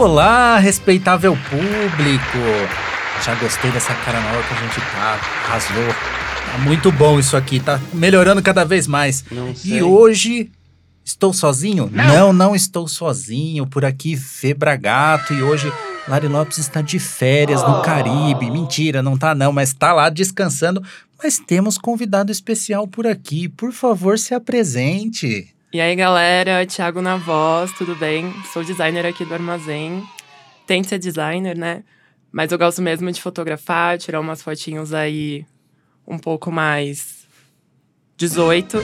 Olá, respeitável público! Já gostei dessa cara nova que a gente tá, arrasou. Tá muito bom isso aqui, tá melhorando cada vez mais. Não. E hoje estou sozinho? Não. não, estou sozinho. Por aqui, Febra Gato. E hoje Lari Lopes está de férias no Caribe. Mentira, não tá não, mas tá lá descansando. Mas temos convidado especial por aqui. Por favor, se apresente. E aí, galera, Thiago na voz, tudo bem? Sou designer aqui do Armazém. Tento ser designer, né? Mas eu gosto mesmo de fotografar, tirar umas fotinhos aí um pouco mais 18.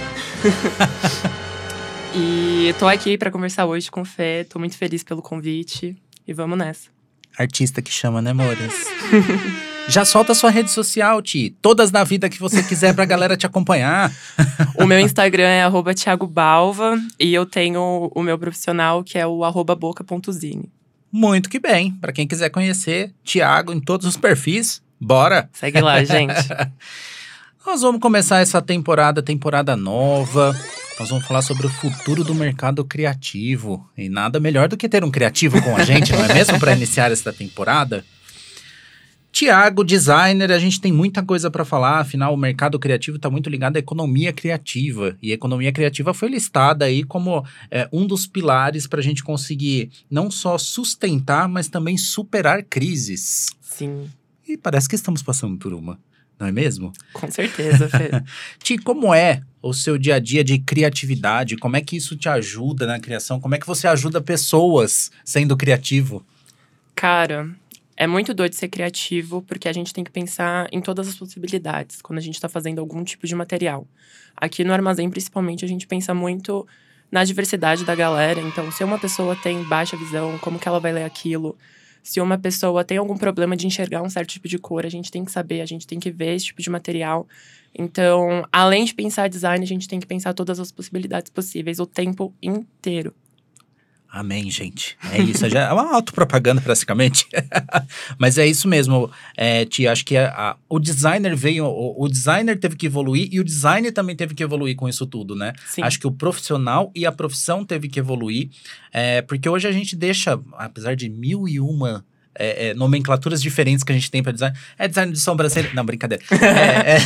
e tô aqui para conversar hoje com o Fê, tô muito feliz pelo convite e vamos nessa. Artista que chama, né, Mores? Já solta sua rede social, Ti. Todas na vida que você quiser pra galera te acompanhar. O meu Instagram é arroba Thiago Balva e eu tenho o meu profissional que é o arroba boca.zine. Muito que bem. Pra quem quiser conhecer Thiago em todos os perfis, bora! Segue lá, gente. Nós vamos começar essa temporada, temporada nova. Nós vamos falar sobre o futuro do mercado criativo. E nada melhor do que ter um criativo com a gente, não é mesmo? Para iniciar esta temporada. Tiago, designer, a gente tem muita coisa para falar, afinal o mercado criativo está muito ligado à economia criativa. E a economia criativa foi listada aí como é, um dos pilares para a gente conseguir não só sustentar, mas também superar crises. Sim. E parece que estamos passando por uma, não é mesmo? Com certeza, Fê. Ti, como é o seu dia a dia de criatividade? Como é que isso te ajuda na criação? Como é que você ajuda pessoas sendo criativo? Cara, é muito doido ser criativo, porque a gente tem que pensar em todas as possibilidades quando a gente está fazendo algum tipo de material. Aqui no armazém, principalmente, a gente pensa muito na diversidade da galera. Então, se uma pessoa tem baixa visão, como que ela vai ler aquilo? Se uma pessoa tem algum problema de enxergar um certo tipo de cor, a gente tem que saber, a gente tem que ver esse tipo de material. Então, além de pensar design, a gente tem que pensar todas as possibilidades possíveis o tempo inteiro. Amém, gente. É isso. Já é uma autopropaganda, praticamente. Mas é isso mesmo, é, Tia. Acho que a, a, o designer veio. O, o, designer teve que evoluir e o design também teve que evoluir com isso tudo, né? Sim. Acho que o profissional e a profissão teve que evoluir. É, porque hoje a gente deixa, apesar de mil e uma. É, é, nomenclaturas diferentes que a gente tem para design. É designer de sobrancelha. Não, brincadeira. É, é,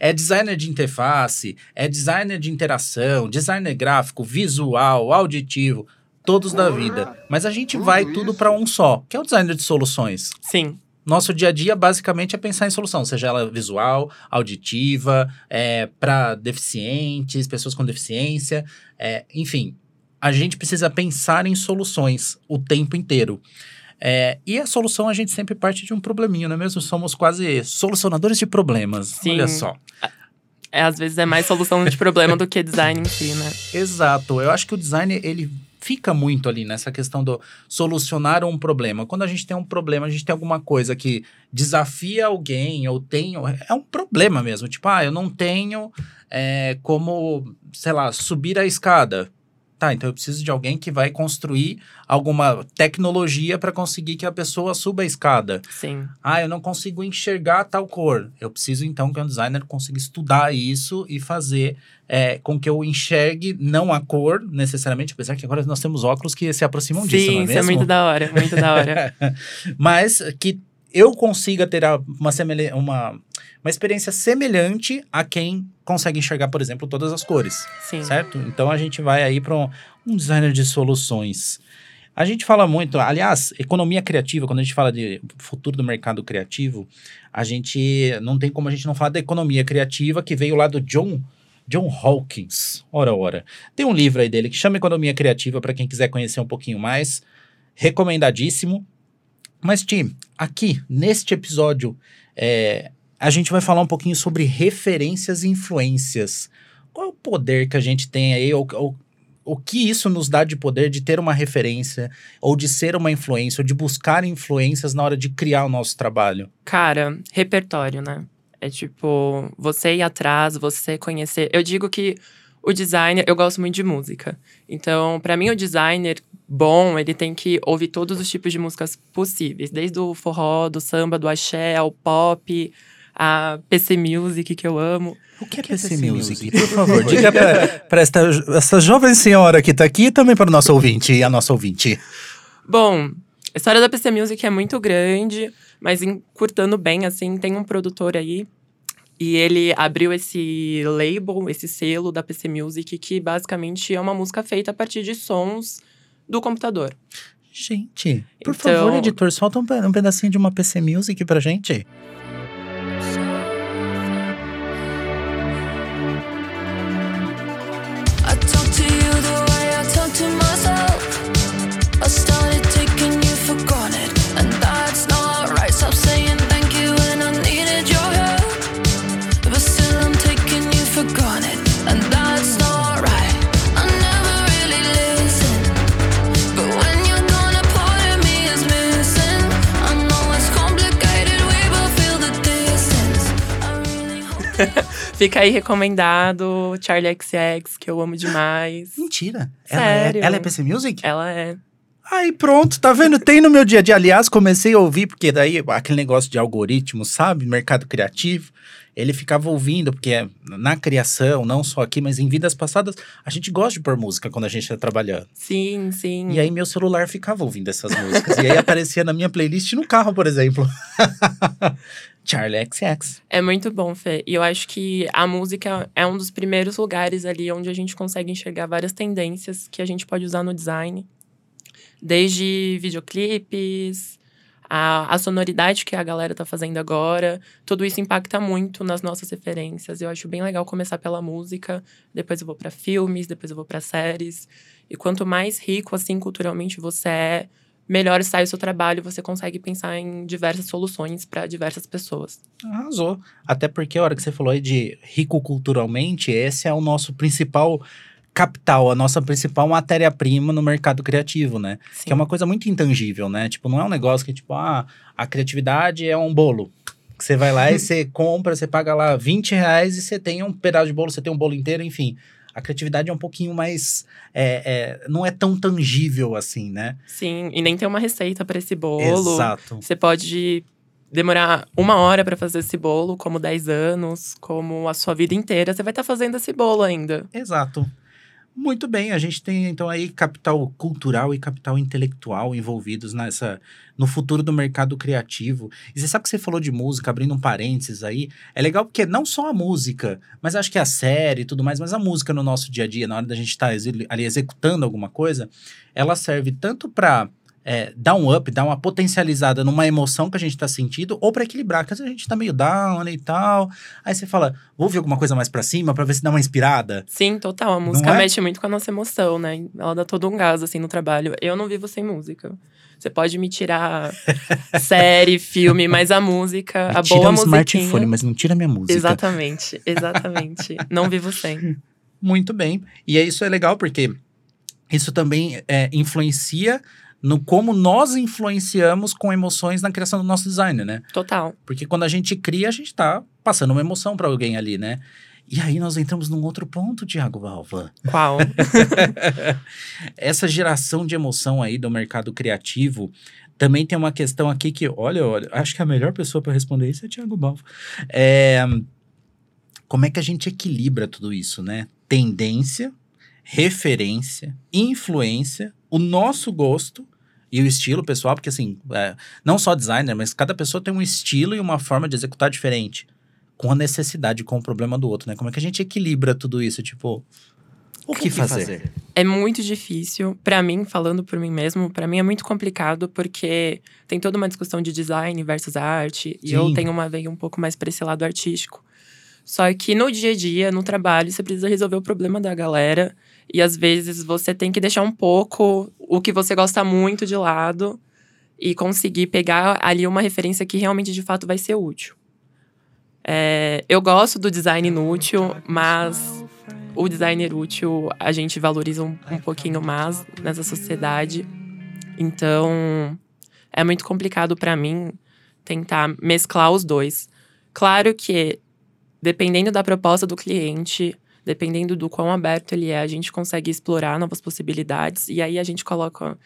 é, designer de interface, é designer de interação, designer gráfico, visual, auditivo todos da vida. Mas a gente vai tudo para um só, que é o designer de soluções. Sim. Nosso dia a dia, basicamente, é pensar em solução, seja ela visual, auditiva, é, para deficientes, pessoas com deficiência, é, enfim. A gente precisa pensar em soluções o tempo inteiro. É, e a solução a gente sempre parte de um probleminha, não é mesmo? Somos quase solucionadores de problemas. Sim. Olha só. É, às vezes é mais solução de problema do que design em si, né? Exato. Eu acho que o design, ele fica muito ali nessa questão do solucionar um problema. Quando a gente tem um problema, a gente tem alguma coisa que desafia alguém ou tem. É um problema mesmo. Tipo, ah, eu não tenho é, como, sei lá, subir a escada. Tá, então eu preciso de alguém que vai construir alguma tecnologia para conseguir que a pessoa suba a escada. Sim. Ah, eu não consigo enxergar tal cor. Eu preciso então que um designer consiga estudar isso e fazer é, com que eu enxergue não a cor necessariamente, apesar que agora nós temos óculos que se aproximam Sim, disso, não é isso mesmo? é muito da hora, muito da hora. Mas que eu consiga ter uma, uma, uma experiência semelhante a quem consegue enxergar, por exemplo, todas as cores. Sim. Certo? Então a gente vai aí para um, um designer de soluções. A gente fala muito, aliás, economia criativa, quando a gente fala de futuro do mercado criativo, a gente não tem como a gente não falar da economia criativa que veio lá do John John Hawkins. Ora, ora. Tem um livro aí dele que chama Economia Criativa para quem quiser conhecer um pouquinho mais. Recomendadíssimo. Mas, Tim, aqui, neste episódio, é, a gente vai falar um pouquinho sobre referências e influências. Qual é o poder que a gente tem aí, ou, ou, o que isso nos dá de poder de ter uma referência, ou de ser uma influência, ou de buscar influências na hora de criar o nosso trabalho? Cara, repertório, né? É tipo, você ir atrás, você conhecer. Eu digo que o designer, eu gosto muito de música. Então, para mim, o designer bom, ele tem que ouvir todos os tipos de músicas possíveis, desde o forró, do samba, do axé, ao pop, a PC Music, que eu amo. O que é, PC, PC Music? Por favor, diga para esta, essa jovem senhora que está aqui e também para o nosso ouvinte e a nossa ouvinte. Bom, A história da PC Music é muito grande, mas encurtando bem, assim, tem um produtor aí. E ele abriu esse label, esse selo da PC Music, que basicamente é uma música feita a partir de sons do computador. Gente, por então... favor, editor, solta um pedacinho de uma PC Music pra gente. Fica aí recomendado Charlie XX, que eu amo demais. Mentira. Sério. Ela é, ela é PC Music? Ela é. Aí pronto, tá vendo? Tem no meu dia a dia. Aliás, comecei a ouvir, porque daí aquele negócio de algoritmo, sabe? Mercado criativo. Ele ficava ouvindo, porque na criação, não só aqui, mas em vidas passadas, a gente gosta de pôr música quando a gente tá trabalhando. Sim, sim. E aí meu celular ficava ouvindo essas músicas. e aí aparecia na minha playlist no carro, por exemplo. Charlie XX. É muito bom, Fê. E eu acho que a música é um dos primeiros lugares ali onde a gente consegue enxergar várias tendências que a gente pode usar no design. Desde videoclipes, a, a sonoridade que a galera tá fazendo agora. Tudo isso impacta muito nas nossas referências. Eu acho bem legal começar pela música, depois eu vou para filmes, depois eu vou para séries. E quanto mais rico, assim, culturalmente você é, melhor sai o seu trabalho, você consegue pensar em diversas soluções para diversas pessoas. Arrasou. Até porque a hora que você falou aí de rico culturalmente, esse é o nosso principal capital, a nossa principal matéria-prima no mercado criativo, né? Sim. Que é uma coisa muito intangível, né? Tipo, não é um negócio que, tipo, ah, a criatividade é um bolo. Que você vai lá e você compra, você paga lá 20 reais e você tem um pedaço de bolo, você tem um bolo inteiro, enfim a criatividade é um pouquinho mais. É, é, não é tão tangível assim, né? Sim, e nem tem uma receita para esse bolo. Exato. Você pode demorar uma hora para fazer esse bolo, como 10 anos, como a sua vida inteira, você vai estar tá fazendo esse bolo ainda. Exato. Muito bem, a gente tem então aí capital cultural e capital intelectual envolvidos nessa no futuro do mercado criativo. E você sabe que você falou de música, abrindo um parênteses aí, é legal porque não só a música, mas acho que a série e tudo mais, mas a música no nosso dia a dia, na hora da gente estar tá ali executando alguma coisa, ela serve tanto para é, dar um up, dar uma potencializada numa emoção que a gente tá sentindo, ou para equilibrar, que às vezes a gente tá meio down e tal. Aí você fala, vou ouvir alguma coisa mais para cima para ver se dá uma inspirada. Sim, total. A música é? mexe muito com a nossa emoção, né? Ela dá todo um gás, assim, no trabalho. Eu não vivo sem música. Você pode me tirar série, filme, mas a música, me a boa música. Tira o smartphone, mas não tira minha música. Exatamente, exatamente. não vivo sem. Muito bem. E é isso é legal porque isso também é, influencia no como nós influenciamos com emoções na criação do nosso design, né? Total. Porque quando a gente cria, a gente tá passando uma emoção para alguém ali, né? E aí nós entramos num outro ponto, Tiago Valva. Qual? Essa geração de emoção aí do mercado criativo também tem uma questão aqui que, olha, olha, acho que a melhor pessoa para responder isso é Tiago Balva. É, como é que a gente equilibra tudo isso, né? Tendência, referência, influência, o nosso gosto e o estilo pessoal, porque assim, é, não só designer, mas cada pessoa tem um estilo e uma forma de executar diferente, com a necessidade, com o problema do outro, né? Como é que a gente equilibra tudo isso? Tipo, o que, que fazer? fazer? É muito difícil. para mim, falando por mim mesmo, para mim é muito complicado porque tem toda uma discussão de design versus arte. Sim. E eu tenho uma veia um pouco mais para esse lado artístico. Só que no dia a dia, no trabalho, você precisa resolver o problema da galera. E às vezes você tem que deixar um pouco o que você gosta muito de lado e conseguir pegar ali uma referência que realmente de fato vai ser útil. É, eu gosto do design inútil, mas o designer útil a gente valoriza um, um pouquinho mais nessa sociedade. Então é muito complicado para mim tentar mesclar os dois. Claro que dependendo da proposta do cliente, dependendo do quão aberto ele é, a gente consegue explorar novas possibilidades. E aí a gente coloca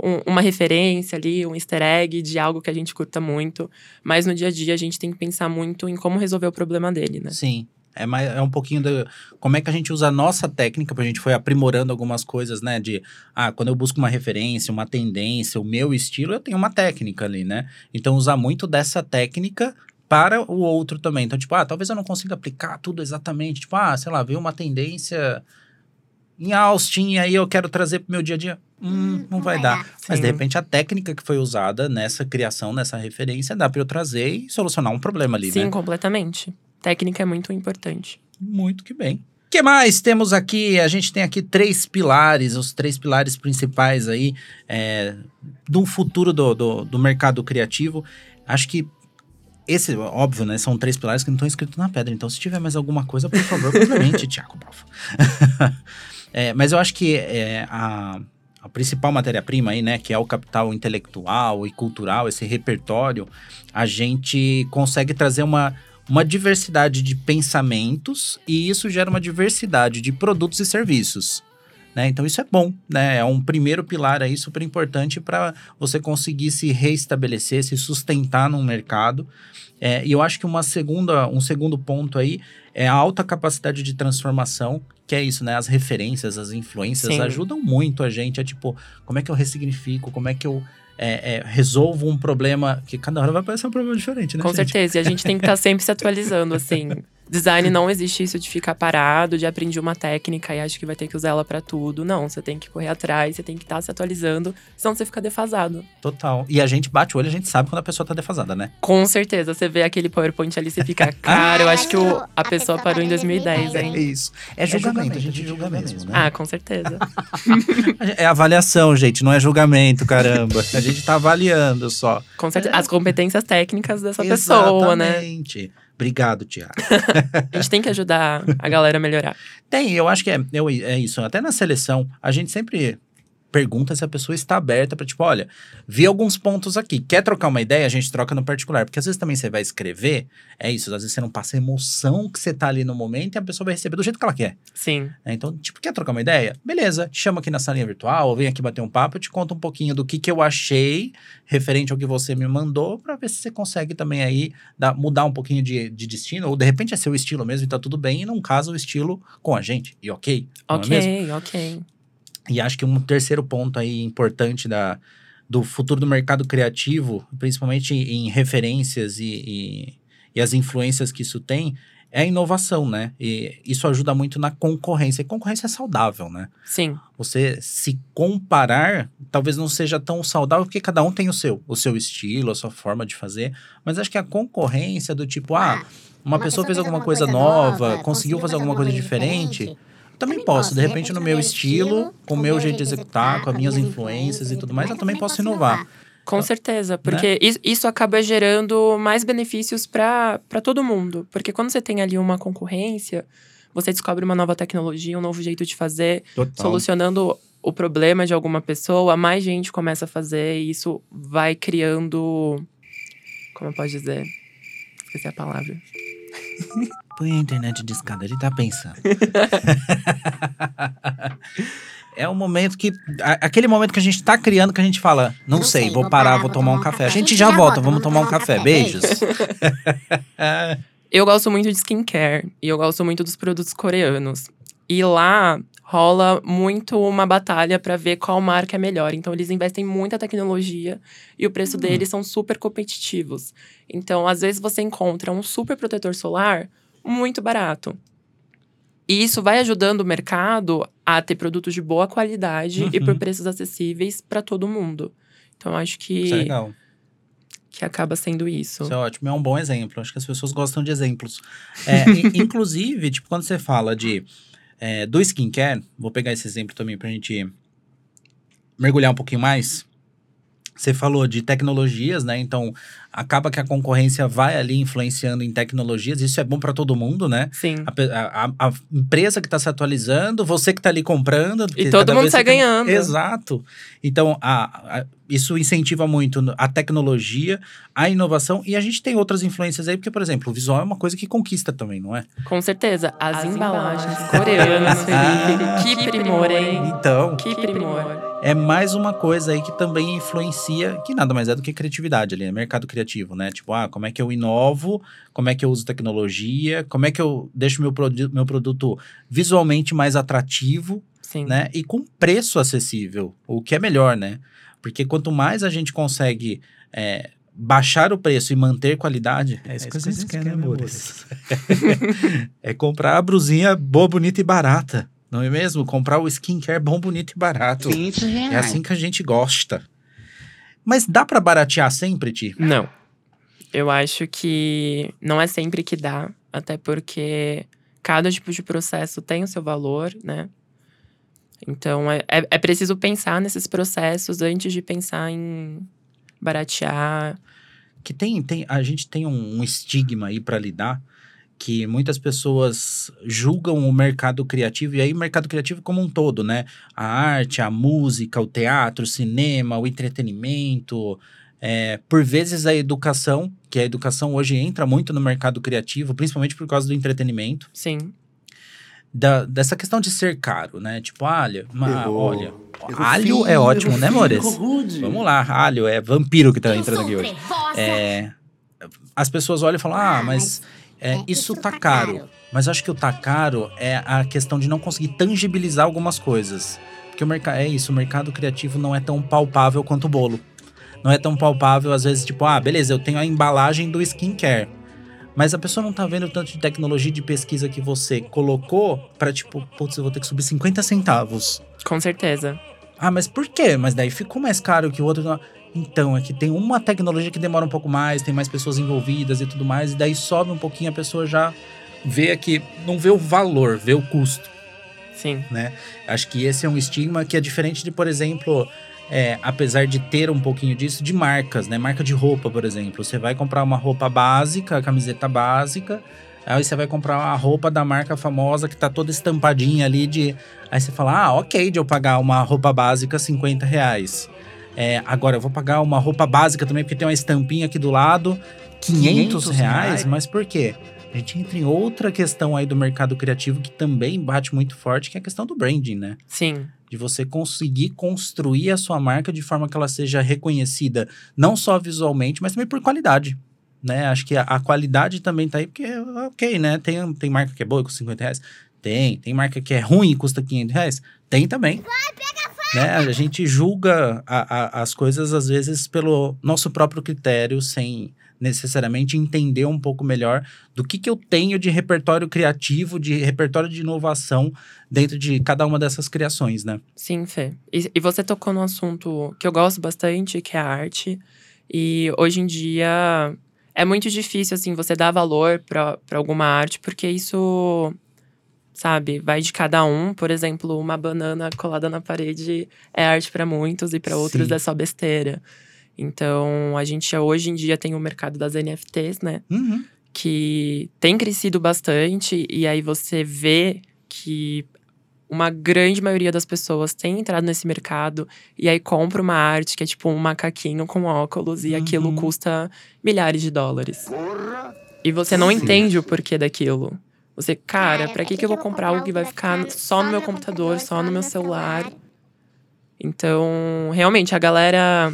um, uma referência ali, um easter egg de algo que a gente curta muito. Mas no dia a dia a gente tem que pensar muito em como resolver o problema dele, né? Sim. É, mais, é um pouquinho do, como é que a gente usa a nossa técnica, porque a gente foi aprimorando algumas coisas, né? De, ah, quando eu busco uma referência, uma tendência, o meu estilo, eu tenho uma técnica ali, né? Então, usar muito dessa técnica para o outro também. Então, tipo, ah, talvez eu não consiga aplicar tudo exatamente. Tipo, ah, sei lá, veio uma tendência em Austin e aí eu quero trazer para o meu dia a dia. Hum, hum não, vai, vai dar. dar. Mas, de repente, a técnica que foi usada nessa criação, nessa referência, dá para eu trazer e solucionar um problema ali, Sim, né? completamente. Técnica é muito importante. Muito que bem. O que mais temos aqui? A gente tem aqui três pilares, os três pilares principais aí é, do futuro do, do, do mercado criativo. Acho que esse, óbvio, né? São três pilares que não estão escritos na pedra. Então, se tiver mais alguma coisa, por favor, complemente, Tiago, é, mas eu acho que é, a, a principal matéria-prima aí, né, que é o capital intelectual e cultural, esse repertório, a gente consegue trazer uma, uma diversidade de pensamentos e isso gera uma diversidade de produtos e serviços. Né? Então isso é bom, né? É um primeiro pilar aí super importante para você conseguir se reestabelecer, se sustentar no mercado. É, e eu acho que uma segunda, um segundo ponto aí é a alta capacidade de transformação, que é isso, né? As referências, as influências Sim. ajudam muito a gente a tipo, como é que eu ressignifico, como é que eu é, é, resolvo um problema que cada hora vai aparecer um problema diferente, né? Com gente? certeza, e a gente tem que estar tá sempre se atualizando, assim. Design não existe isso de ficar parado, de aprender uma técnica e acho que vai ter que usar ela para tudo. Não, você tem que correr atrás, você tem que estar tá se atualizando, senão você fica defasado. Total. E a gente bate o olho, a gente sabe quando a pessoa tá defasada, né? Com certeza. Você vê aquele PowerPoint ali, você fica, cara, eu acho que o, a pessoa parou em 2010, hein? É isso. É julgamento, a gente julga mesmo, né? Ah, com certeza. é avaliação, gente, não é julgamento, caramba. A gente tá avaliando só. Com certeza. As competências técnicas dessa pessoa, né? Exatamente. Obrigado, Tiago. a gente tem que ajudar a galera a melhorar. Tem, eu acho que é, é isso. Até na seleção, a gente sempre pergunta se a pessoa está aberta para tipo, olha, vi alguns pontos aqui. Quer trocar uma ideia? A gente troca no particular. Porque às vezes também você vai escrever, é isso, às vezes você não passa a emoção que você tá ali no momento e a pessoa vai receber do jeito que ela quer. Sim. É, então, tipo, quer trocar uma ideia? Beleza, te chamo aqui na salinha virtual, ou vem aqui bater um papo, eu te conto um pouquinho do que, que eu achei referente ao que você me mandou, para ver se você consegue também aí dar, mudar um pouquinho de, de destino, ou de repente é seu estilo mesmo e tá tudo bem, e não casa o estilo com a gente. E ok. Ok, é ok. E acho que um terceiro ponto aí importante da, do futuro do mercado criativo, principalmente em referências e, e, e, as influências que isso tem, é a inovação, né? E isso ajuda muito na concorrência. E concorrência é saudável, né? Sim. Você se comparar, talvez não seja tão saudável, porque cada um tem o seu, o seu estilo, a sua forma de fazer. Mas acho que a concorrência do tipo, ah, ah uma, uma pessoa, fez alguma coisa, coisa nova, nova, conseguiu fazer alguma coisa diferente, diferente também posso, de repente, no meu estilo, com o meu jeito de executar, com as minhas influências e tudo mais, eu também posso inovar. Com certeza, porque né? isso acaba gerando mais benefícios para todo mundo. Porque quando você tem ali uma concorrência, você descobre uma nova tecnologia, um novo jeito de fazer, Total. solucionando o problema de alguma pessoa, mais gente começa a fazer e isso vai criando. Como eu posso dizer? Esqueci a palavra. Põe a internet de escada, ele tá pensando. é um momento que. aquele momento que a gente tá criando que a gente fala, não, não sei, sei, vou parar, vou tomar um café. A gente já volta, vamos tomar um café. Beijos. eu gosto muito de skincare e eu gosto muito dos produtos coreanos. E lá rola muito uma batalha para ver qual marca é melhor. Então, eles investem muita tecnologia e o preço hum. deles são super competitivos. Então, às vezes você encontra um super protetor solar muito barato. E isso vai ajudando o mercado a ter produtos de boa qualidade uhum. e por uhum. preços acessíveis para todo mundo. Então, acho que. Isso é legal. Que acaba sendo isso. Isso é ótimo, é um bom exemplo. Acho que as pessoas gostam de exemplos. É, inclusive, tipo, quando você fala de é, do skincare, vou pegar esse exemplo também pra gente mergulhar um pouquinho mais. Você falou de tecnologias, né? Então, acaba que a concorrência vai ali influenciando em tecnologias. Isso é bom para todo mundo, né? Sim. A, a, a empresa que está se atualizando, você que está ali comprando. E todo mundo sai tem... ganhando. Exato. Então, a, isso incentiva muito a tecnologia, a inovação. E a gente tem outras influências aí, porque, por exemplo, o visual é uma coisa que conquista também, não é? Com certeza. As, As embalagens, embalagens coreanas, Felipe. que primor, hein? Então. Que primor. É mais uma coisa aí que também influencia, que nada mais é do que criatividade ali, é mercado criativo, né? Tipo, ah, como é que eu inovo, como é que eu uso tecnologia, como é que eu deixo meu, produ meu produto visualmente mais atrativo, Sim. né? E com preço acessível, o que é melhor, né? Porque quanto mais a gente consegue é, baixar o preço e manter qualidade, é isso, é que a gente quer, né, amores? é comprar a brusinha boa, bonita e barata. Não é mesmo? Comprar o skincare bom, bonito e barato. 20 reais. É assim que a gente gosta. Mas dá para baratear sempre, Ti? Não. Eu acho que não é sempre que dá, até porque cada tipo de processo tem o seu valor, né? Então é, é, é preciso pensar nesses processos antes de pensar em baratear. Que tem, tem a gente tem um, um estigma aí para lidar que muitas pessoas julgam o mercado criativo, e aí o mercado criativo como um todo, né? A arte, a música, o teatro, o cinema, o entretenimento. É, por vezes a educação, que a educação hoje entra muito no mercado criativo, principalmente por causa do entretenimento. Sim. Da, dessa questão de ser caro, né? Tipo, alho, uma, olha. alho é ótimo, né, Mores? Vamos lá, alho é vampiro que tá entrando aqui hoje. É, as pessoas olham e falam, ah, mas é, isso, isso tá, tá caro. caro. Mas acho que o tá caro é a questão de não conseguir tangibilizar algumas coisas. Porque o mercado é isso, o mercado criativo não é tão palpável quanto o bolo. Não é tão palpável, às vezes, tipo, ah, beleza, eu tenho a embalagem do skincare. Mas a pessoa não tá vendo o tanto de tecnologia de pesquisa que você colocou para tipo, putz, eu vou ter que subir 50 centavos. Com certeza. Ah, mas por quê? Mas daí ficou mais caro que o outro. Então, é que tem uma tecnologia que demora um pouco mais, tem mais pessoas envolvidas e tudo mais, e daí sobe um pouquinho, a pessoa já vê aqui, não vê o valor, vê o custo. Sim. Né? Acho que esse é um estigma que é diferente de, por exemplo, é, apesar de ter um pouquinho disso, de marcas, né? Marca de roupa, por exemplo. Você vai comprar uma roupa básica, camiseta básica, aí você vai comprar uma roupa da marca famosa que tá toda estampadinha ali de. Aí você fala, ah, ok, de eu pagar uma roupa básica 50 reais. É, agora, eu vou pagar uma roupa básica também, porque tem uma estampinha aqui do lado, 500, 500 reais, reais, mas por quê? A gente entra em outra questão aí do mercado criativo que também bate muito forte, que é a questão do branding, né? Sim. De você conseguir construir a sua marca de forma que ela seja reconhecida, não só visualmente, mas também por qualidade. Né? Acho que a, a qualidade também tá aí, porque, ok, né? Tem, tem marca que é boa e custa 50 reais? Tem. Tem marca que é ruim e custa 500 reais? Tem também. Vai, pega né? A gente julga a, a, as coisas, às vezes, pelo nosso próprio critério, sem necessariamente entender um pouco melhor do que, que eu tenho de repertório criativo, de repertório de inovação dentro de cada uma dessas criações, né? Sim, Fê. E, e você tocou no assunto que eu gosto bastante, que é a arte. E hoje em dia é muito difícil, assim, você dar valor para alguma arte, porque isso sabe? Vai de cada um. Por exemplo, uma banana colada na parede é arte para muitos e para outros é só besteira. Então, a gente hoje em dia tem o mercado das NFTs, né? Uhum. Que tem crescido bastante, e aí você vê que uma grande maioria das pessoas tem entrado nesse mercado e aí compra uma arte que é tipo um macaquinho com óculos e uhum. aquilo custa milhares de dólares. Porra. E você não Sim. entende o porquê daquilo. Você, cara, para que, que eu vou comprar algo que vai ficar só no meu computador, só no meu celular? Então, realmente, a galera.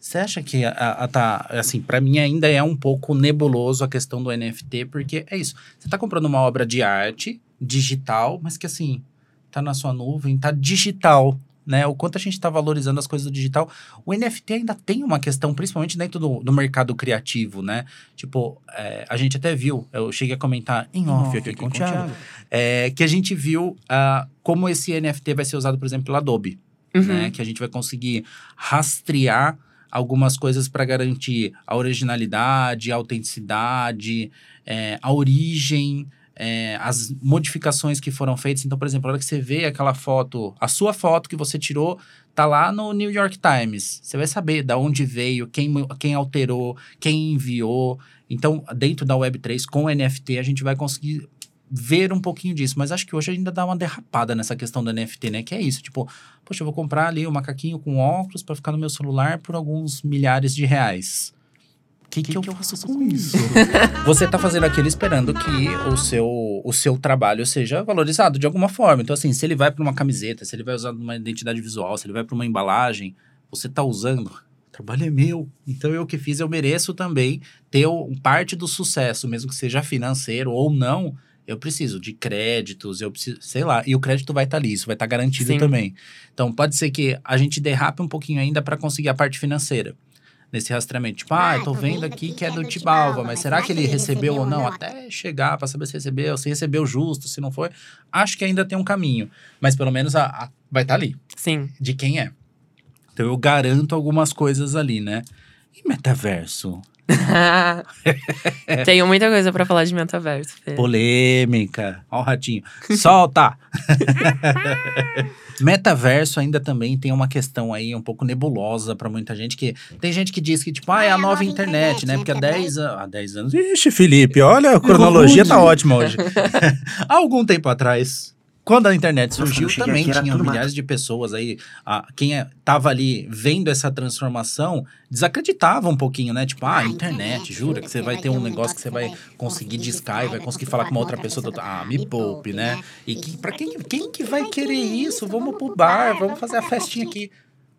Você acha que a, a, tá, assim, para mim ainda é um pouco nebuloso a questão do NFT, porque é isso. Você tá comprando uma obra de arte digital, mas que assim, tá na sua nuvem, tá digital né? O quanto a gente está valorizando as coisas do digital. O NFT ainda tem uma questão, principalmente dentro do, do mercado criativo, né? Tipo, é, a gente até viu, eu cheguei a comentar em off, aqui com o Thiago, é, que a gente viu uh, como esse NFT vai ser usado, por exemplo, pela Adobe, uhum. né? Que a gente vai conseguir rastrear algumas coisas para garantir a originalidade, a autenticidade, é, a origem é, as modificações que foram feitas. Então, por exemplo, a hora que você vê aquela foto, a sua foto que você tirou, tá lá no New York Times. Você vai saber da onde veio, quem, quem alterou, quem enviou. Então, dentro da Web3, com NFT, a gente vai conseguir ver um pouquinho disso. Mas acho que hoje ainda dá uma derrapada nessa questão do NFT, né? Que é isso, tipo, poxa, eu vou comprar ali um macaquinho com óculos para ficar no meu celular por alguns milhares de reais. Que, que, que, eu faço com isso? você tá fazendo aquilo esperando que o seu, o seu trabalho seja valorizado de alguma forma. Então, assim, se ele vai para uma camiseta, se ele vai usar uma identidade visual, se ele vai para uma embalagem, você tá usando. O trabalho é meu. Então, eu que fiz, eu mereço também ter parte do sucesso, mesmo que seja financeiro ou não. Eu preciso de créditos, eu preciso, sei lá, e o crédito vai estar tá ali, isso vai estar tá garantido Sim. também. Então, pode ser que a gente derrape um pouquinho ainda para conseguir a parte financeira nesse rastreamento. Tipo, ah, eu tô vendo aqui que é do Tibalva, mas será que ele recebeu ou não? Até chegar para saber se recebeu, se recebeu justo, se não foi. Acho que ainda tem um caminho. Mas pelo menos a, a vai estar tá ali. Sim. De quem é. Então eu garanto algumas coisas ali, né? E metaverso? Tenho muita coisa para falar de metaverso. Fê. Polêmica. Ó o ratinho. Solta! Metaverso ainda também tem uma questão aí um pouco nebulosa para muita gente, que tem gente que diz que, tipo, ah, é a nova, internet, internet, né? Porque há 10 anos. Há 10 anos. Ixi, Felipe, olha, a cronologia tá ótima hoje. há algum tempo atrás, quando a internet surgiu, Nossa, também tinha milhares de pessoas aí. A, quem estava é, ali vendo essa transformação desacreditava um pouquinho, né? Tipo, ah, ah internet, jura que você vai ter um negócio que você vai conseguir discar e vai conseguir falar com uma outra pessoa. Ah, me poupe, né? E que, pra quem, quem que vai querer isso? Vamos pro bar, vamos fazer a festinha aqui.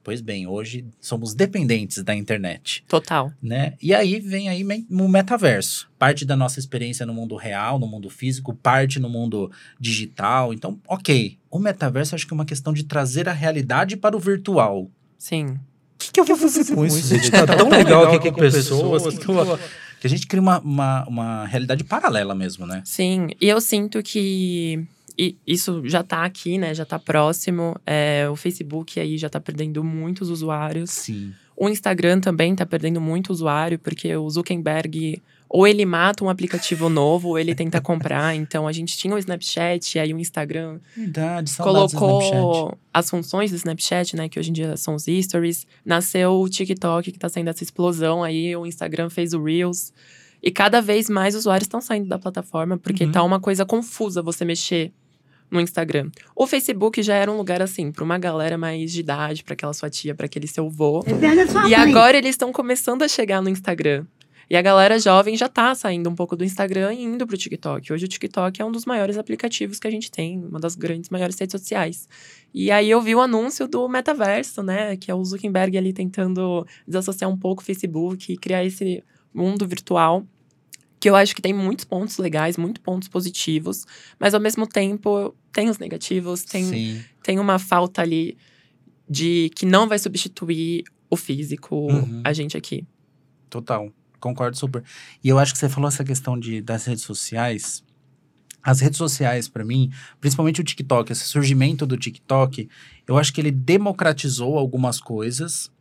Pois bem, hoje somos dependentes da internet. Total. Né? E aí vem aí o metaverso. Parte da nossa experiência no mundo real, no mundo físico, parte no mundo digital. Então, ok. O metaverso acho que é uma questão de trazer a realidade para o virtual. Sim. O que, que eu vou fazer com isso, gente? Tá tão legal aqui com pessoas. Que, que a gente cria uma, uma, uma realidade paralela mesmo, né? Sim. E eu sinto que e isso já está aqui, né? Já está próximo. É, o Facebook aí já está perdendo muitos usuários. Sim. O Instagram também está perdendo muito usuário, porque o Zuckerberg ou ele mata um aplicativo novo, ou ele tenta comprar. Então a gente tinha o Snapchat, e aí o Instagram Verdade, colocou as funções do Snapchat, né? Que hoje em dia são os stories. Nasceu o TikTok, que está sendo essa explosão aí. O Instagram fez o Reels. E cada vez mais usuários estão saindo da plataforma, porque uhum. tá uma coisa confusa você mexer no Instagram. O Facebook já era um lugar assim, para uma galera mais de idade, para aquela sua tia, para aquele seu vô. É e agora eles estão começando a chegar no Instagram. E a galera jovem já tá saindo um pouco do Instagram e indo pro TikTok. Hoje o TikTok é um dos maiores aplicativos que a gente tem, uma das grandes maiores redes sociais. E aí eu vi o anúncio do metaverso, né, que é o Zuckerberg ali tentando desassociar um pouco o Facebook e criar esse mundo virtual que eu acho que tem muitos pontos legais, muitos pontos positivos, mas ao mesmo tempo tem os negativos, tem, tem uma falta ali de que não vai substituir o físico, uhum. a gente aqui. Total, concordo super. E eu acho que você falou essa questão de, das redes sociais. As redes sociais, para mim, principalmente o TikTok, esse surgimento do TikTok, eu acho que ele democratizou algumas coisas.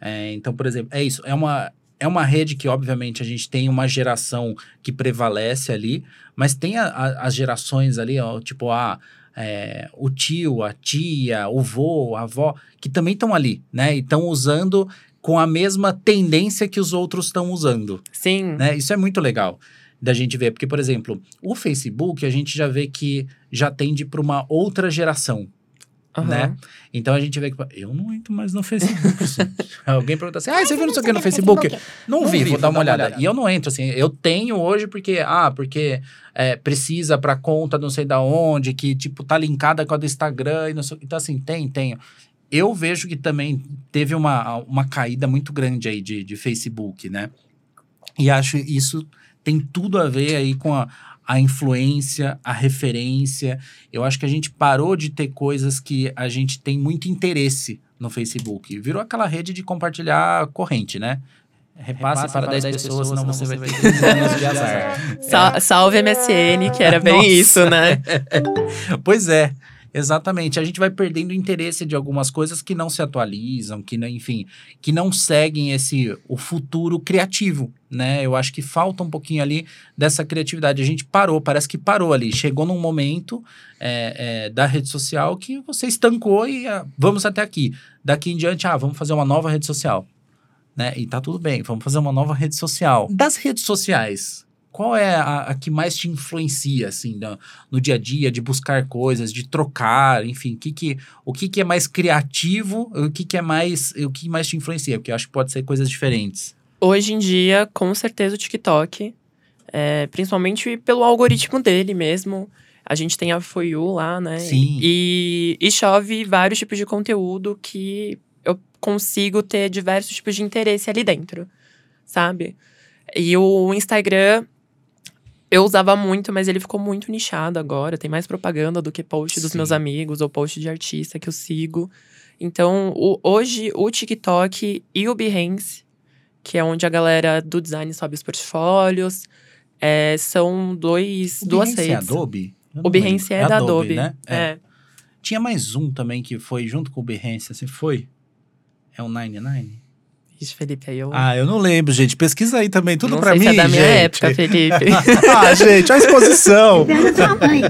É, então, por exemplo, é isso, é uma, é uma rede que, obviamente, a gente tem uma geração que prevalece ali, mas tem a, a, as gerações ali, ó, tipo, a, é, o tio, a tia, o vô, a avó, que também estão ali, né? E estão usando com a mesma tendência que os outros estão usando. Sim. Né? Isso é muito legal da gente ver, porque, por exemplo, o Facebook, a gente já vê que já tende para uma outra geração, Uhum. Né? Então a gente vê que. Eu não entro mais no Facebook. assim. Alguém pergunta assim: ah, você viu não sei o que no Facebook? Não, não vi, vou, dar uma, olhada. olhada. E eu não entro assim. Eu tenho hoje porque. Ah, porque é, precisa para conta não sei da onde, que tipo tá linkada com a do Instagram. E não sei, então, assim, tem, tenho. Eu vejo que também teve uma, uma caída muito grande aí de, de Facebook, né? E acho isso tem tudo a ver aí com a, a influência, a referência. Eu acho que a gente parou de ter coisas que a gente tem muito interesse no Facebook. Virou aquela rede de compartilhar corrente, né? Repasse, Repasse para, para 10, 10 pessoas, senão você vai ter 15 anos de azar. É. Salve MSN, que era bem Nossa. isso, né? pois é. Exatamente. A gente vai perdendo interesse de algumas coisas que não se atualizam, que, enfim, que não seguem esse o futuro criativo, né? Eu acho que falta um pouquinho ali dessa criatividade. A gente parou, parece que parou ali. Chegou num momento é, é, da rede social que você estancou e ah, vamos até aqui. Daqui em diante, ah, vamos fazer uma nova rede social. Né? E tá tudo bem, vamos fazer uma nova rede social. Das redes sociais, qual é a, a, que mais te influencia, assim, no, no, dia a dia, de buscar coisas, de trocar, enfim, que que, o que, que é mais criativo, o que, que é mais, o que mais te influencia? Porque eu acho que pode ser coisas diferentes. Hoje em dia, com certeza, o TikTok. É, principalmente pelo algoritmo dele mesmo. A gente tem a For You lá, né? Sim. E, e chove vários tipos de conteúdo que eu consigo ter diversos tipos de interesse ali dentro, sabe? E o Instagram eu usava muito, mas ele ficou muito nichado agora. Tem mais propaganda do que post dos Sim. meus amigos ou post de artista que eu sigo. Então, o- hoje, o TikTok e o Behance, que é onde a galera do design sobe os portfólios, é, são dois, O duas Behance é redes. Adobe? Eu O Behance lembro. é, da Adobe. né? É. Tinha mais um também que foi junto com o Behance, assim, foi? É o 99? Ixi, Felipe, aí eu Ah, eu não lembro, gente. Pesquisa aí também, tudo não pra sei mim, se é da minha gente. época, Felipe. ah, gente, a exposição. Mãe.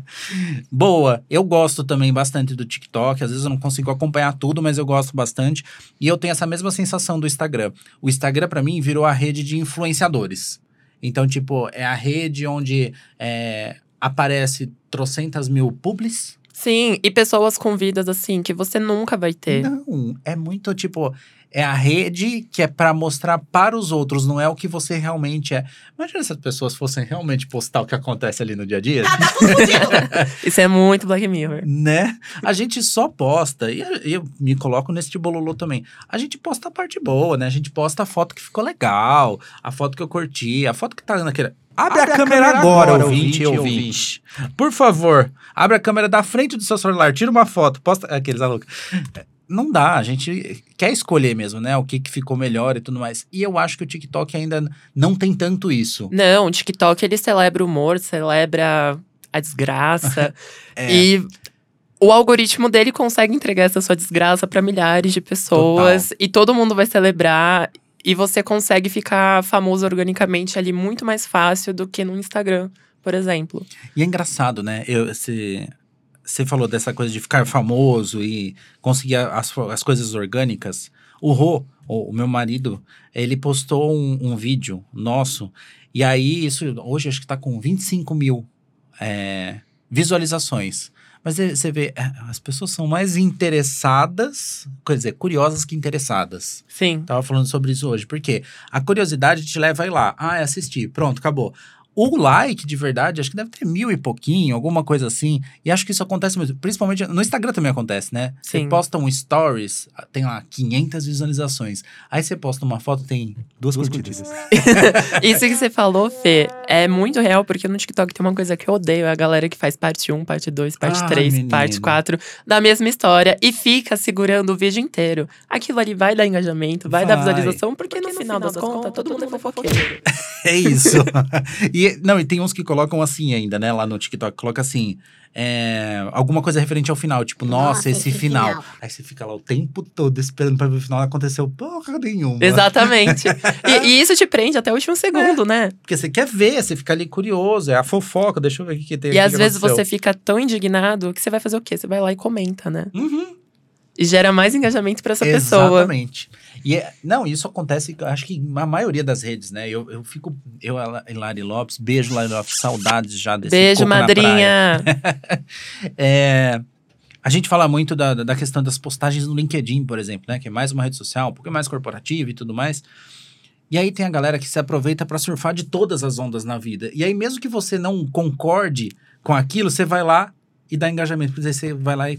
Boa, eu gosto também bastante do TikTok. Às vezes eu não consigo acompanhar tudo, mas eu gosto bastante. E eu tenho essa mesma sensação do Instagram. O Instagram, pra mim, virou a rede de influenciadores. Então, tipo, é a rede onde é, aparece trocentas mil publis. Sim, e pessoas com vidas assim que você nunca vai ter. Não, é muito tipo. É a rede que é pra mostrar para os outros, não é o que você realmente é. Imagina se as pessoas fossem realmente postar o que acontece ali no dia a dia. Tá, tá. Isso é muito Black Mirror. né? A gente só posta, e eu, me coloco nesse bololô também. A gente posta a parte boa, né? A gente posta a foto que ficou legal, a foto que eu curti, a foto que tá naquele. Abre, a, câmera, agora, ouvinte, ouvinte. Por favor, abre a câmera da frente do seu celular, tira uma foto, posta. Aqueles alunos. Não dá, a gente quer escolher mesmo, né? O que, que ficou melhor e tudo mais. E eu acho que o TikTok ainda não tem tanto isso. Não, o TikTok ele celebra o humor, celebra a desgraça. É. E o algoritmo dele consegue entregar essa sua desgraça para milhares de pessoas. E todo mundo vai celebrar. E você consegue ficar famoso organicamente ali muito mais fácil do que no Instagram, por exemplo. E é engraçado, né? Eu, você, você falou dessa coisa de ficar famoso e conseguir as, as coisas orgânicas. O Rô, o, o meu marido, ele postou um, um vídeo nosso. E aí, isso hoje acho que tá com 25 mil é, visualizações. Mas é- você vê, é, as pessoas são mais interessadas, quer dizer, curiosas que interessadas. Sim. Tava falando sobre isso hoje. Porque a curiosidade te leva a ir lá. Ah, é assistir. Pronto, acabou. O like, de verdade, acho que deve ter mil e pouquinho, alguma coisa assim. E acho que isso acontece mesmo. Principalmente no Instagram também acontece, né? Você Sim. posta um stories, tem lá 500 visualizações. Aí você posta uma foto, tem duas, curtidas. Isso que você falou, Fê, é muito real, porque no TikTok tem uma coisa que eu odeio: é a galera que faz parte 1, parte 2, parte Ah, 3, menino. parte 4 da mesma história e fica segurando o vídeo inteiro. Aquilo ali vai dar engajamento, vai, dar Vai. visualização, porque, no, final das, contas, todo mundo é fofoqueiro. É isso. e, não, e tem uns que colocam assim ainda, né? Lá no TikTok. Coloca assim. é, alguma coisa referente ao final. Tipo, nossa, Nossa, esse, esse final. final. Aí você fica lá o tempo todo esperando pra ver o final. Não aconteceu porra nenhuma. Exatamente. E, e isso te prende até o último segundo, né? Porque você quer ver, você fica ali curioso. É a fofoca. Deixa eu ver o que, que tem E às que vezes aconteceu. você fica tão indignado que você vai fazer o quê? Você vai lá e comenta, né? Uhum. E gera mais engajamento pra essa pessoa. Exatamente. E é- não, isso acontece, acho que na maioria das redes, né? Eu, eu fico, eu e Lari Lopes, beijo Lari Lopes, saudades já desse Beijo, madrinha. É, a gente fala muito da, da questão das postagens no LinkedIn, por exemplo, né? Que é mais uma rede social, um pouco mais corporativa e tudo mais. E aí tem a galera que se aproveita para surfar de todas as ondas na vida. E aí, mesmo que você não concorde com aquilo, você vai lá e dá engajamento. Por exemplo, você vai lá e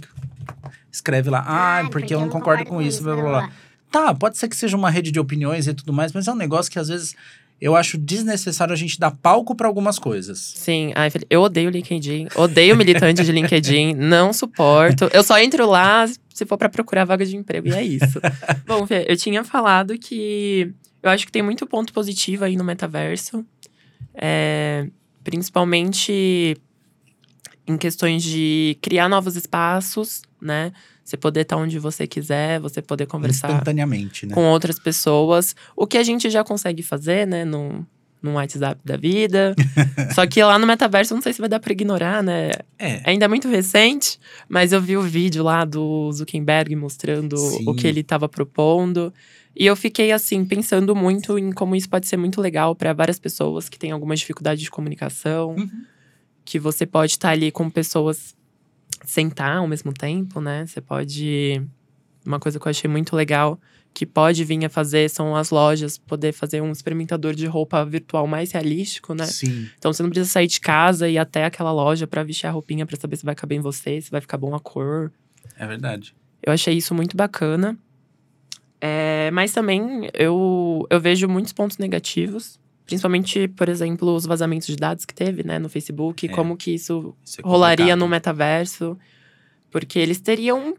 escreve lá, ah, Ai, porque, eu não concordo com isso, blá blá blá. Tá, pode ser que seja uma rede de opiniões e tudo mais, mas é um negócio que às vezes eu acho desnecessário a gente dar palco para algumas coisas. Sim, ai, eu odeio LinkedIn. Odeio militante de LinkedIn. Não suporto. Eu só entro lá se for pra procurar vaga de emprego. E é isso. Bom, Fê, eu tinha falado que eu acho que tem muito ponto positivo aí no metaverso. É, principalmente em questões de criar novos espaços, né? Você poder estar onde você quiser, você poder conversar Instantaneamente, né? com outras pessoas. O que a gente já consegue fazer, né? No, no WhatsApp da vida. Só que lá no metaverso, não sei se vai dar pra ignorar, né? É. Ainda é muito recente, mas eu vi o vídeo lá do Zuckerberg mostrando Sim. o que ele estava propondo. E eu fiquei, assim, pensando muito em como isso pode ser muito legal para várias pessoas que têm alguma dificuldade de comunicação. Uhum. Que você pode estar ali com pessoas sentar ao mesmo tempo, né? Você pode uma coisa que eu achei muito legal que pode vir a fazer são as lojas poder fazer um experimentador de roupa virtual mais realístico, né? Sim. Então você não precisa sair de casa e ir até aquela loja para vestir a roupinha para saber se vai caber em você, se vai ficar bom a cor. É verdade. Eu achei isso muito bacana. É, mas também eu, eu vejo muitos pontos negativos. Principalmente, por exemplo, os vazamentos de dados que teve, né, no Facebook. É. Como que isso Isso é rolaria no metaverso. Porque eles teriam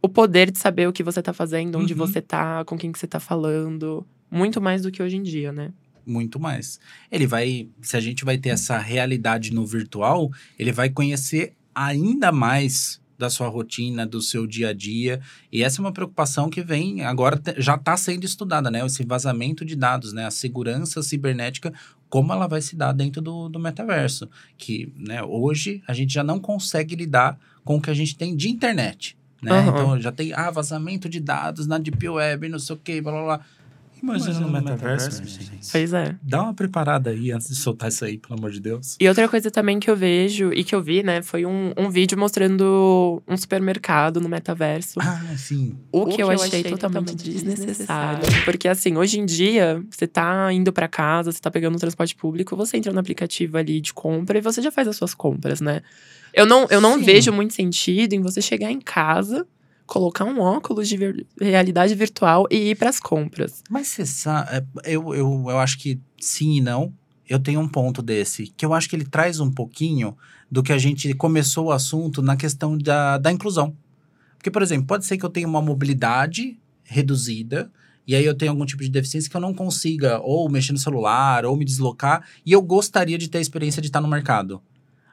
o poder de saber o que você tá fazendo, onde Uhum. você tá, com quem que você tá falando. Muito mais do que hoje em dia, né? Muito mais. Ele vai, se a gente vai ter essa realidade no virtual, ele vai conhecer ainda mais da sua rotina, do seu dia a dia. E essa é uma preocupação que vem agora já está sendo estudada, né? Esse vazamento de dados, né? A segurança cibernética, como ela vai se dar dentro do, do metaverso. Que, né, hoje a gente já não consegue lidar com o que a gente tem de internet. Né? Aham. Então já tem ah, vazamento de dados na Deep Web, não sei o que, blá blá blá. Imagina, no metaverso, gente. Pois é. Dá uma preparada aí antes de soltar isso aí, pelo amor de Deus. E outra coisa também que eu vejo e que eu vi, né, foi um, um vídeo mostrando um supermercado no metaverso. Ah, sim. O que, eu, achei, totalmente desnecessário. Porque, assim, hoje em dia, você tá indo pra casa, você tá pegando o transporte público, você entra no aplicativo ali de compra e você já faz as suas compras, né? Eu não, eu não Sim. vejo muito sentido em você chegar em casa, colocar um óculos de vir- realidade virtual e ir pras compras. Mas você sabe, eu, eu, eu acho que sim e não. Eu tenho um ponto desse, que eu acho que ele traz um pouquinho do que a gente começou o assunto na questão da, da inclusão. Porque, por exemplo, pode ser que eu tenha uma mobilidade reduzida, e aí eu tenho algum tipo de deficiência que eu não consiga ou mexer no celular, ou me deslocar, e eu gostaria de ter a experiência de estar no mercado.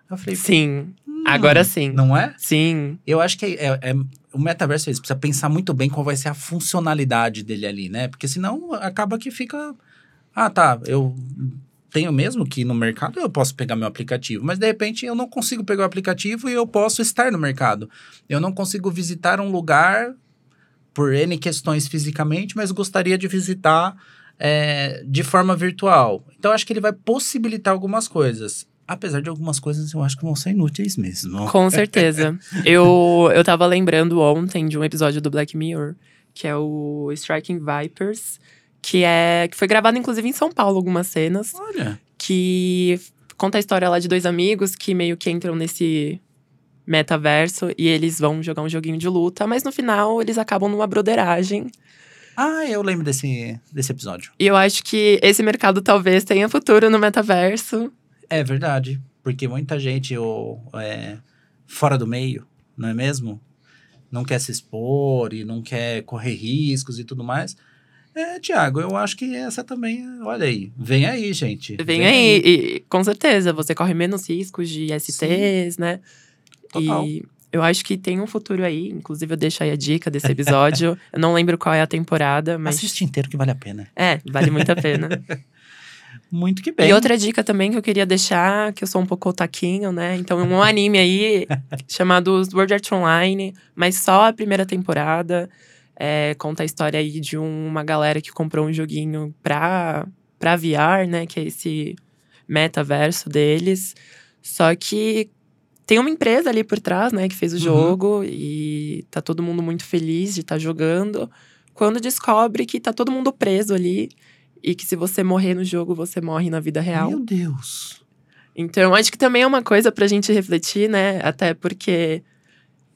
Eu falei, Sim, hum, agora sim. Não é? Sim, Eu acho que é, é- o metaverso é isso. Precisa pensar muito bem qual vai ser a funcionalidade dele ali, né? Porque senão acaba que fica. Ah, tá. Eu tenho mesmo que no mercado, eu posso pegar meu aplicativo. Mas de repente eu não consigo pegar o aplicativo e eu posso estar no mercado. Eu não consigo visitar um lugar por N questões fisicamente, mas gostaria de visitar é, de forma virtual. Então acho que ele vai possibilitar algumas coisas. Apesar de algumas coisas eu acho que vão ser inúteis mesmo. Com certeza. eu, eu tava lembrando ontem de um episódio do Black Mirror, que é o Striking Vipers, que é que foi gravado inclusive em São Paulo algumas cenas, Olha. que conta a história lá de dois amigos que meio que entram nesse metaverso e eles vão jogar um joguinho de luta, mas no final eles acabam numa broderagem. Ah, eu lembro desse, desse episódio. E eu acho que esse mercado talvez tenha futuro no metaverso. É verdade. Porque muita gente o, é, fora do meio, não é mesmo? Não quer se expor e não quer correr riscos e tudo mais. É, Tiago, eu acho que essa também, olha aí, vem aí, gente. Vem aí, e com certeza, você corre menos riscos de STs, né? Total. E eu acho que tem um futuro aí. Inclusive, eu deixo aí a dica desse episódio. eu não lembro qual é a temporada, mas. Assiste inteiro que vale a pena. É, vale muito a pena. Muito que bem. E outra dica também que eu queria deixar, que eu sou um pouco otaquinho, né? Então, um anime aí chamado Sword Art Online, mas só a primeira temporada. É, conta a história aí de uma galera que comprou um joguinho pra, pra VR, né? Que é esse metaverso deles. Só que tem uma empresa ali por trás, né? Que fez o Uhum. jogo e tá todo mundo muito feliz de estar jogando. Quando descobre que tá todo mundo preso ali e que se você morrer no jogo, você morre na vida real. Meu Deus. Então, acho que também é uma coisa pra gente refletir, né? Até porque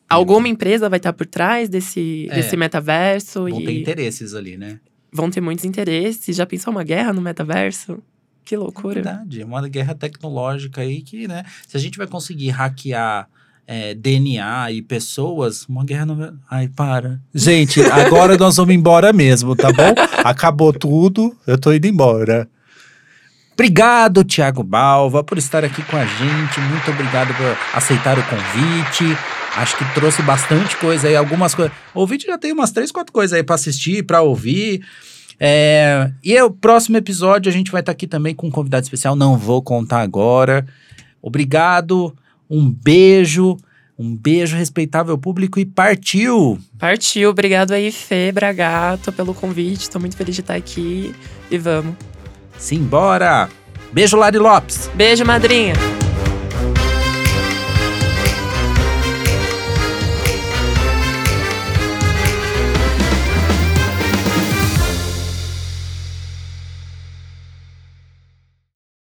alguma empresa vai estar por trás desse, É. desse metaverso Vão ter e interesses ali, né? vão ter muitos interesses. Já pensou uma guerra no metaverso? Que É loucura. verdade. É uma guerra tecnológica aí que, né? Se a gente vai conseguir hackear é, DNA e pessoas, uma guerra não. Ai, para. Gente, agora nós vamos embora mesmo, tá bom? Acabou tudo, eu tô indo embora. Obrigado, Thiago Balva, por estar aqui com a gente. Muito obrigado por aceitar o convite. Acho que trouxe bastante coisa aí, algumas coisas. O vídeo já tem umas três, quatro coisas aí pra assistir, pra ouvir. É, e o próximo episódio a gente vai estar aqui também com um convidado especial, não vou contar agora. Obrigado, um beijo, um beijo respeitável público e partiu! Partiu. Obrigado aí, Fê Bragato, pelo convite. Tô muito feliz de estar aqui. E vamos. Simbora! Beijo, Lari Lopes! Beijo, madrinha.